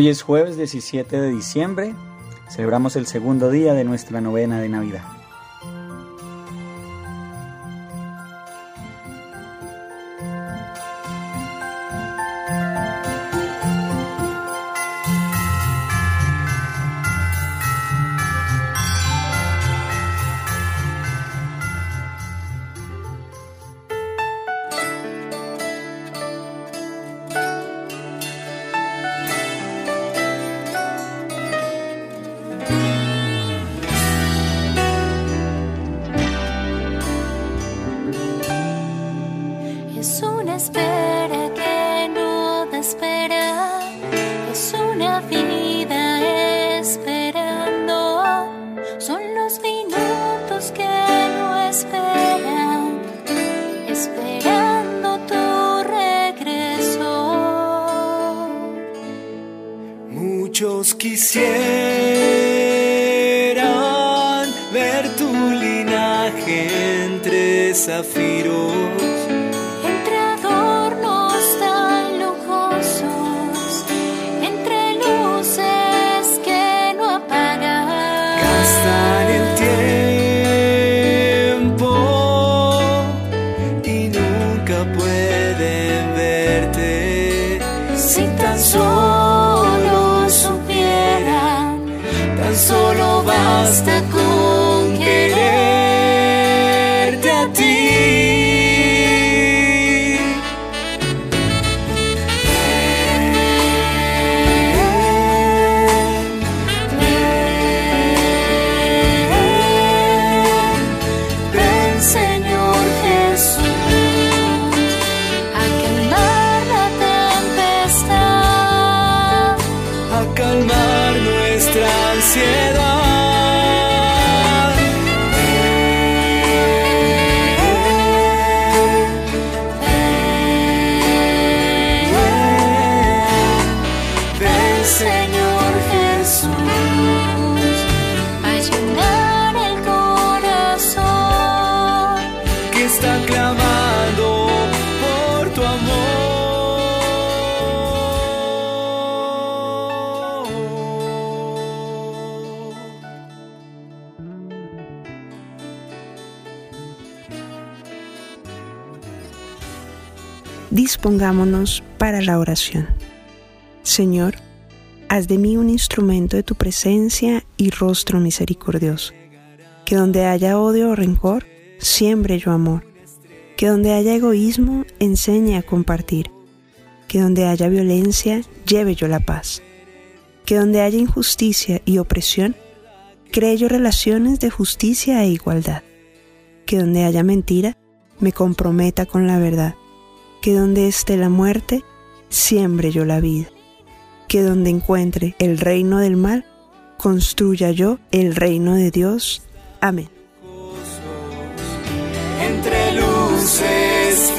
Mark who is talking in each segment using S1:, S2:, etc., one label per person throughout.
S1: Hoy es jueves 17 de diciembre, celebramos el segundo día de nuestra novena de Navidad.
S2: Dispongámonos para la oración. Señor, haz de mí un instrumento de tu presencia y rostro misericordioso. Que donde haya odio o rencor, siembre yo amor. Que donde haya egoísmo, enseñe a compartir. Que donde haya violencia, lleve yo la paz. Que donde haya injusticia y opresión, cree yo relaciones de justicia e igualdad. Que donde haya mentira, me comprometa con la verdad que donde esté la muerte, siembre yo la vida, que donde encuentre el reino del mal, construya yo el reino de Dios. Amén.
S3: Entre luces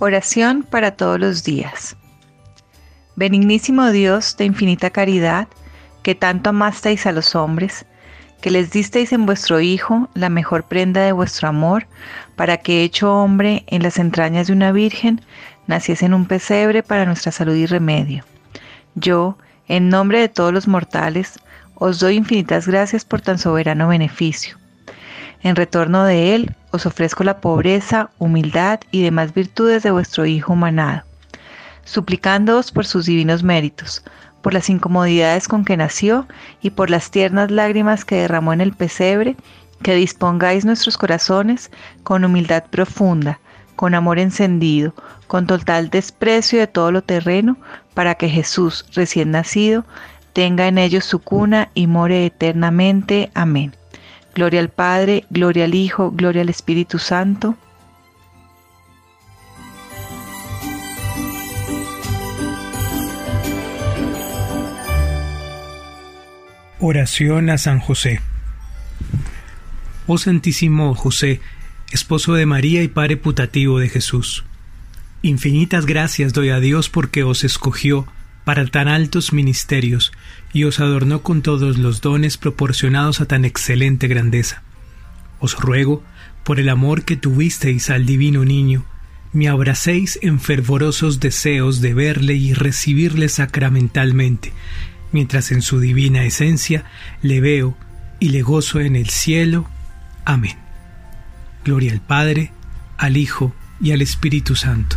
S4: Oración para todos los días. Benignísimo Dios de infinita caridad, que tanto amasteis a los hombres, que les disteis en vuestro Hijo la mejor prenda de vuestro amor, para que hecho hombre en las entrañas de una virgen, naciese en un pesebre para nuestra salud y remedio. Yo, en nombre de todos los mortales, os doy infinitas gracias por tan soberano beneficio. En retorno de él, os ofrezco la pobreza, humildad y demás virtudes de vuestro Hijo humanado, suplicándoos por sus divinos méritos, por las incomodidades con que nació y por las tiernas lágrimas que derramó en el pesebre, que dispongáis nuestros corazones con humildad profunda, con amor encendido, con total desprecio de todo lo terreno, para que Jesús, recién nacido, tenga en ellos su cuna y more eternamente. Amén. Gloria al Padre, gloria al Hijo, gloria al Espíritu Santo.
S5: Oración a San José. Oh Santísimo José, esposo de María y Padre putativo de Jesús. Infinitas gracias doy a Dios porque os escogió para tan altos ministerios y os adornó con todos los dones proporcionados a tan excelente grandeza. Os ruego, por el amor que tuvisteis al divino niño, me abracéis en fervorosos deseos de verle y recibirle sacramentalmente, mientras en su divina esencia le veo y le gozo en el cielo. Amén. Gloria al Padre, al Hijo y al Espíritu Santo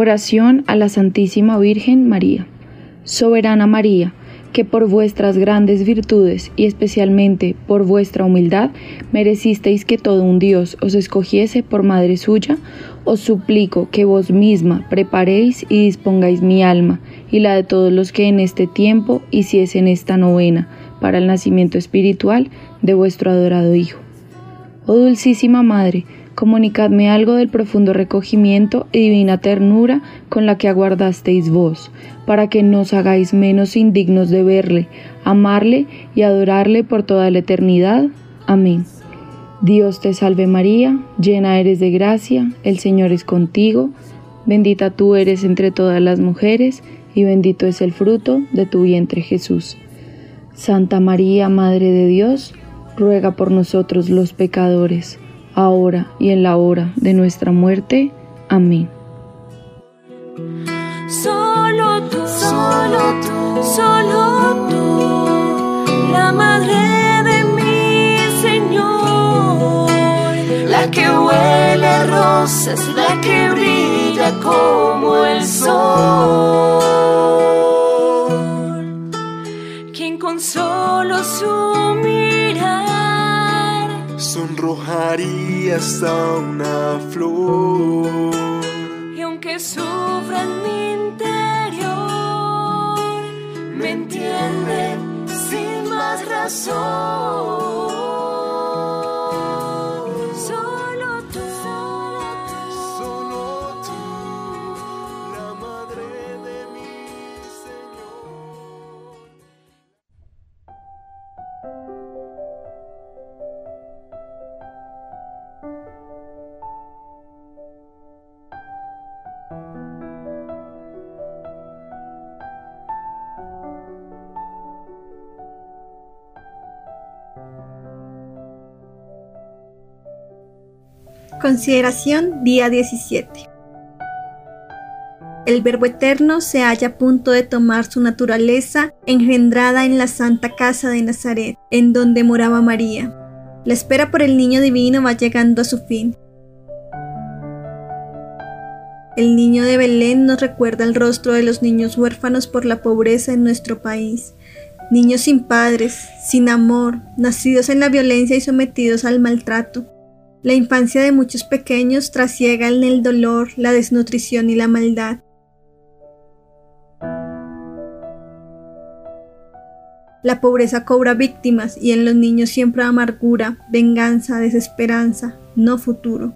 S6: Oración a la Santísima Virgen María. Soberana María, que por vuestras grandes virtudes y especialmente por vuestra humildad merecisteis que todo un Dios os escogiese por madre suya, os suplico que vos misma preparéis y dispongáis mi alma y la de todos los que en este tiempo hiciesen esta novena para el nacimiento espiritual de vuestro adorado Hijo. Oh Dulcísima Madre, comunicadme algo del profundo recogimiento y divina ternura con la que aguardasteis vos, para que nos hagáis menos indignos de verle, amarle y adorarle por toda la eternidad. Amén. Dios te salve María, llena eres de gracia, el Señor es contigo, bendita tú eres entre todas las mujeres, y bendito es el fruto de tu vientre Jesús. Santa María, Madre de Dios, ruega por nosotros los pecadores, ahora y en la hora de nuestra muerte. Amén.
S7: Solo tú, solo tú, solo tú, la madre de mi Señor, la que huele a rosas, la que brilla como el sol, quien con solo su mirar
S3: sonrojaría hasta una flor.
S7: Y aunque sufra en mi interior, me entiende sin más razón.
S8: Consideración día 17. El Verbo Eterno se halla a punto de tomar su naturaleza engendrada en la santa casa de Nazaret, en donde moraba María. La espera por el niño divino va llegando a su fin. El niño de Belén nos recuerda el rostro de los niños huérfanos por la pobreza en nuestro país. Niños sin padres, sin amor, nacidos en la violencia y sometidos al maltrato. La infancia de muchos pequeños trasiega en el dolor, la desnutrición y la maldad. La pobreza cobra víctimas y en los niños siempre amargura, venganza, desesperanza, no futuro.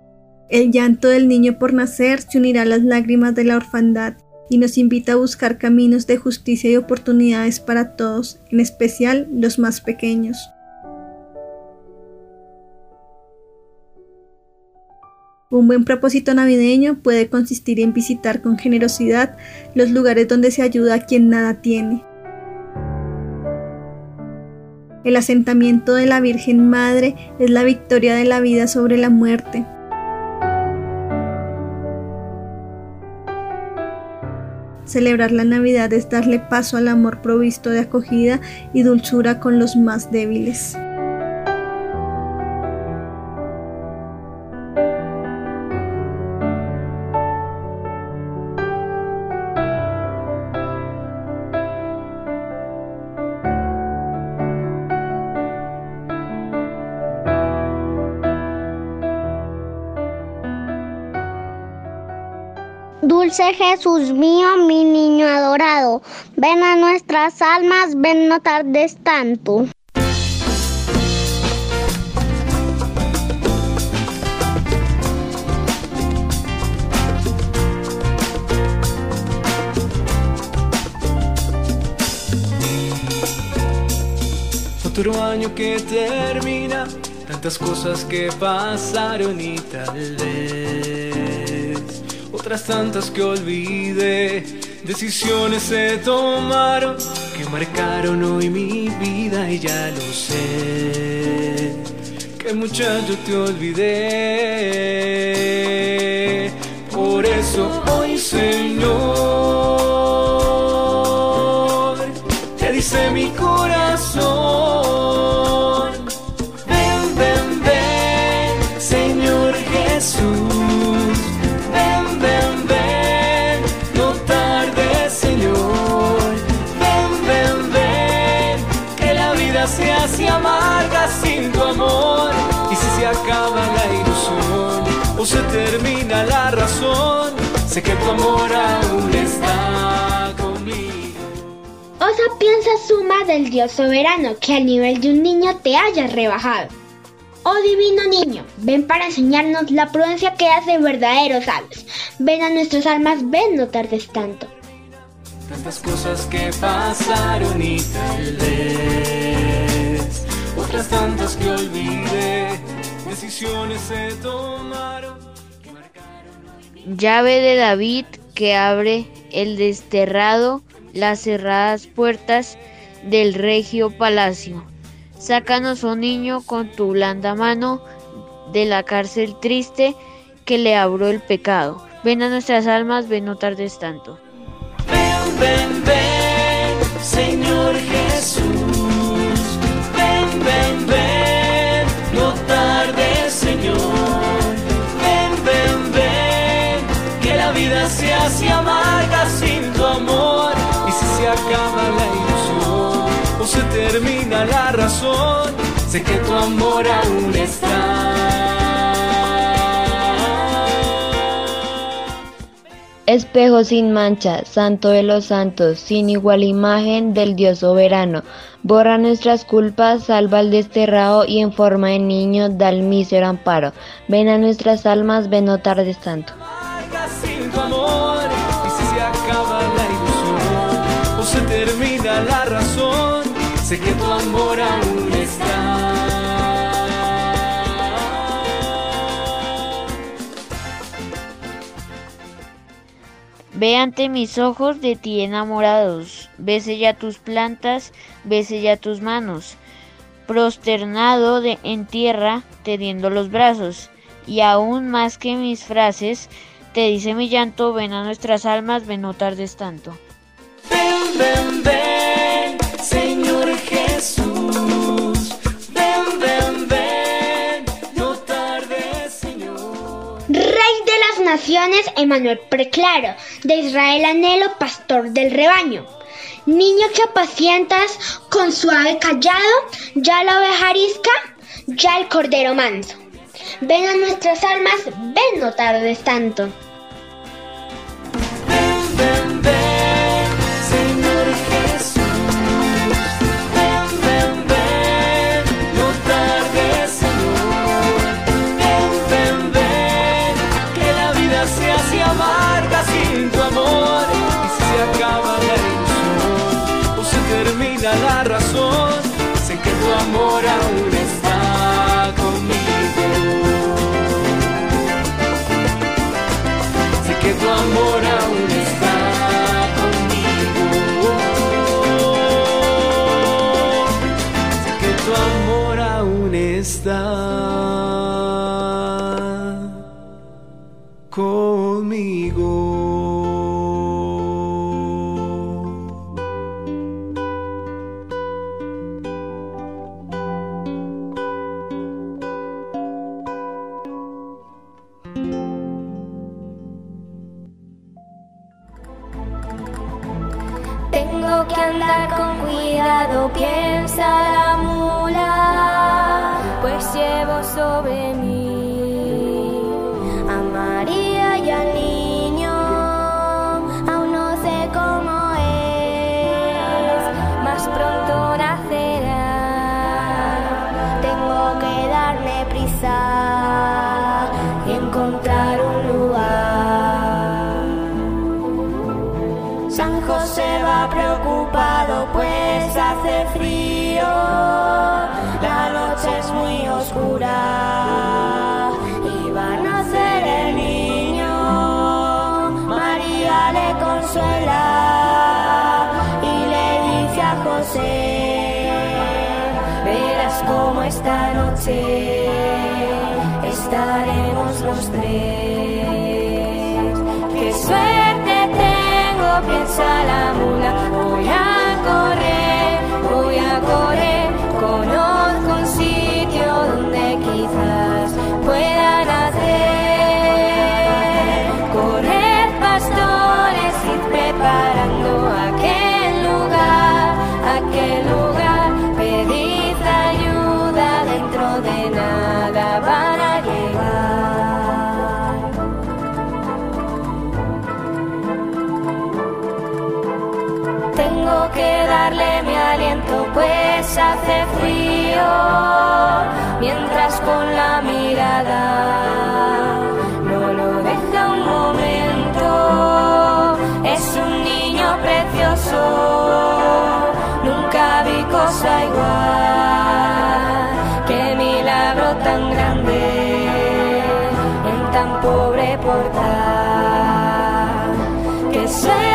S8: El llanto del niño por nacer se unirá a las lágrimas de la orfandad y nos invita a buscar caminos de justicia y oportunidades para todos, en especial los más pequeños. Un buen propósito navideño puede consistir en visitar con generosidad los lugares donde se ayuda a quien nada tiene. El asentamiento de la Virgen Madre es la victoria de la vida sobre la muerte. Celebrar la Navidad es darle paso al amor provisto de acogida y dulzura con los más débiles.
S9: Dulce Jesús mío, mi niño adorado, ven a nuestras almas, ven no tardes tanto.
S3: Otro año que termina, tantas cosas que pasaron y tal vez otras tantas que olvidé. Decisiones se tomaron que marcaron hoy mi vida y ya lo sé. Que muchacho te olvidé. Por eso hoy, Señor, o se termina la razón, sé que tu amor aún está conmigo.
S9: Osa piensa suma del Dios soberano que al nivel de un niño te haya rebajado. Oh divino niño, ven para enseñarnos la prudencia que hace verdaderos sabios. Ven a nuestras almas, ven no tardes tanto.
S3: Tantas cosas que pasaron y tal vez otras tantas que olvidé. Decisiones se tomaron.
S10: Llave de David que abre el desterrado, las cerradas puertas del regio palacio. Sácanos, oh niño, con tu blanda mano de la cárcel triste que le abrió el pecado. Ven a nuestras almas, ven no tardes tanto.
S3: Ven, ven, ven, Señor Jesús. Ven, ven, ven, vida se hace amarga sin tu amor. Y si se acaba la ilusión o se termina la razón, sé que tu amor aún está.
S10: Espejo sin mancha, santo de los santos, sin igual imagen del Dios soberano. Borra nuestras culpas, salva al desterrado y en forma de niño da el mísero amparo. Ven a nuestras almas, ven no tardes tanto.
S3: La razón, sé que tu amor aún está.
S10: Ve ante mis ojos de ti enamorados, bese ya tus plantas, bese ya tus manos, prosternado en tierra, tendiendo los brazos, y aún más que mis frases, te dice mi llanto, ven a nuestras almas, ven no tardes tanto.
S9: Naciones, Emanuel Preclaro, de Israel anhelo, pastor del rebaño. Niño que apacientas con suave callado, ya la oveja arisca, ya el cordero manso. Ven a nuestras almas, ven no tardes tanto.
S3: Que
S7: andar con cuidado, piensa la mula, pues llevo sobre mí y le dice a José, verás cómo esta noche hace frío, mientras con la mirada no lo deja un momento. Es un niño precioso, nunca vi cosa igual. Qué milagro tan grande en tan pobre portal. Qué suerte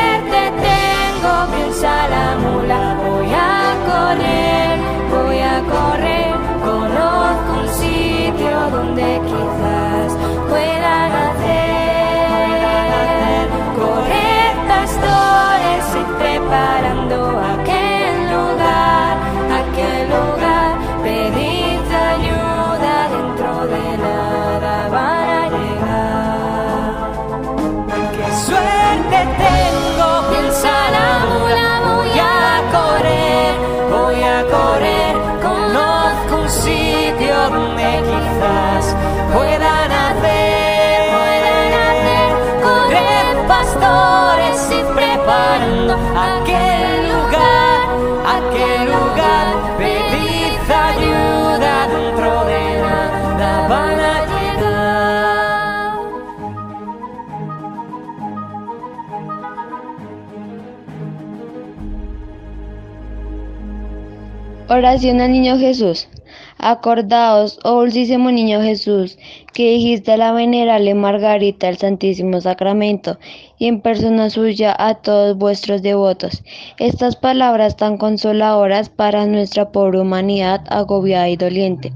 S7: y preparando
S11: Oración al Niño Jesús. Acordaos, oh dulcísimo Niño Jesús, que dijiste a la venerable Margarita el Santísimo Sacramento y en persona suya a todos vuestros devotos. Estas palabras tan consoladoras para nuestra pobre humanidad agobiada y doliente.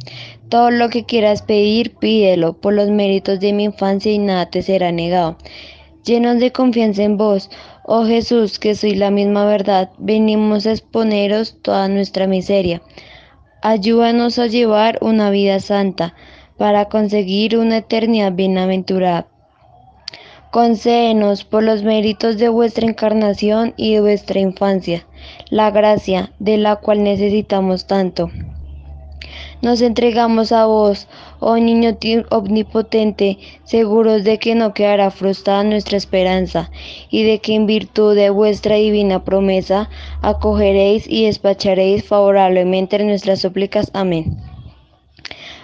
S11: Todo lo que quieras pedir, pídelo, por los méritos de mi infancia y nada te será negado. Llenos de confianza en vos, Oh Jesús, que soy la misma verdad, venimos a exponeros toda nuestra miseria. Ayúdanos a llevar una vida santa para conseguir una eternidad bienaventurada. Concédenos por los méritos de vuestra encarnación y de vuestra infancia, la gracia de la cual necesitamos tanto. Nos entregamos a vos, oh niño omnipotente, seguros de que no quedará frustrada nuestra esperanza, y de que en virtud de vuestra divina promesa acogeréis y despacharéis favorablemente nuestras súplicas. Amén.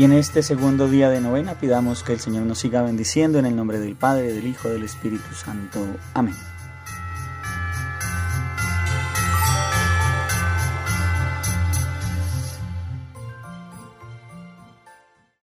S1: Y en este segundo día de novena pidamos que el Señor nos siga bendiciendo en el nombre del Padre, del Hijo, del Espíritu Santo. Amén.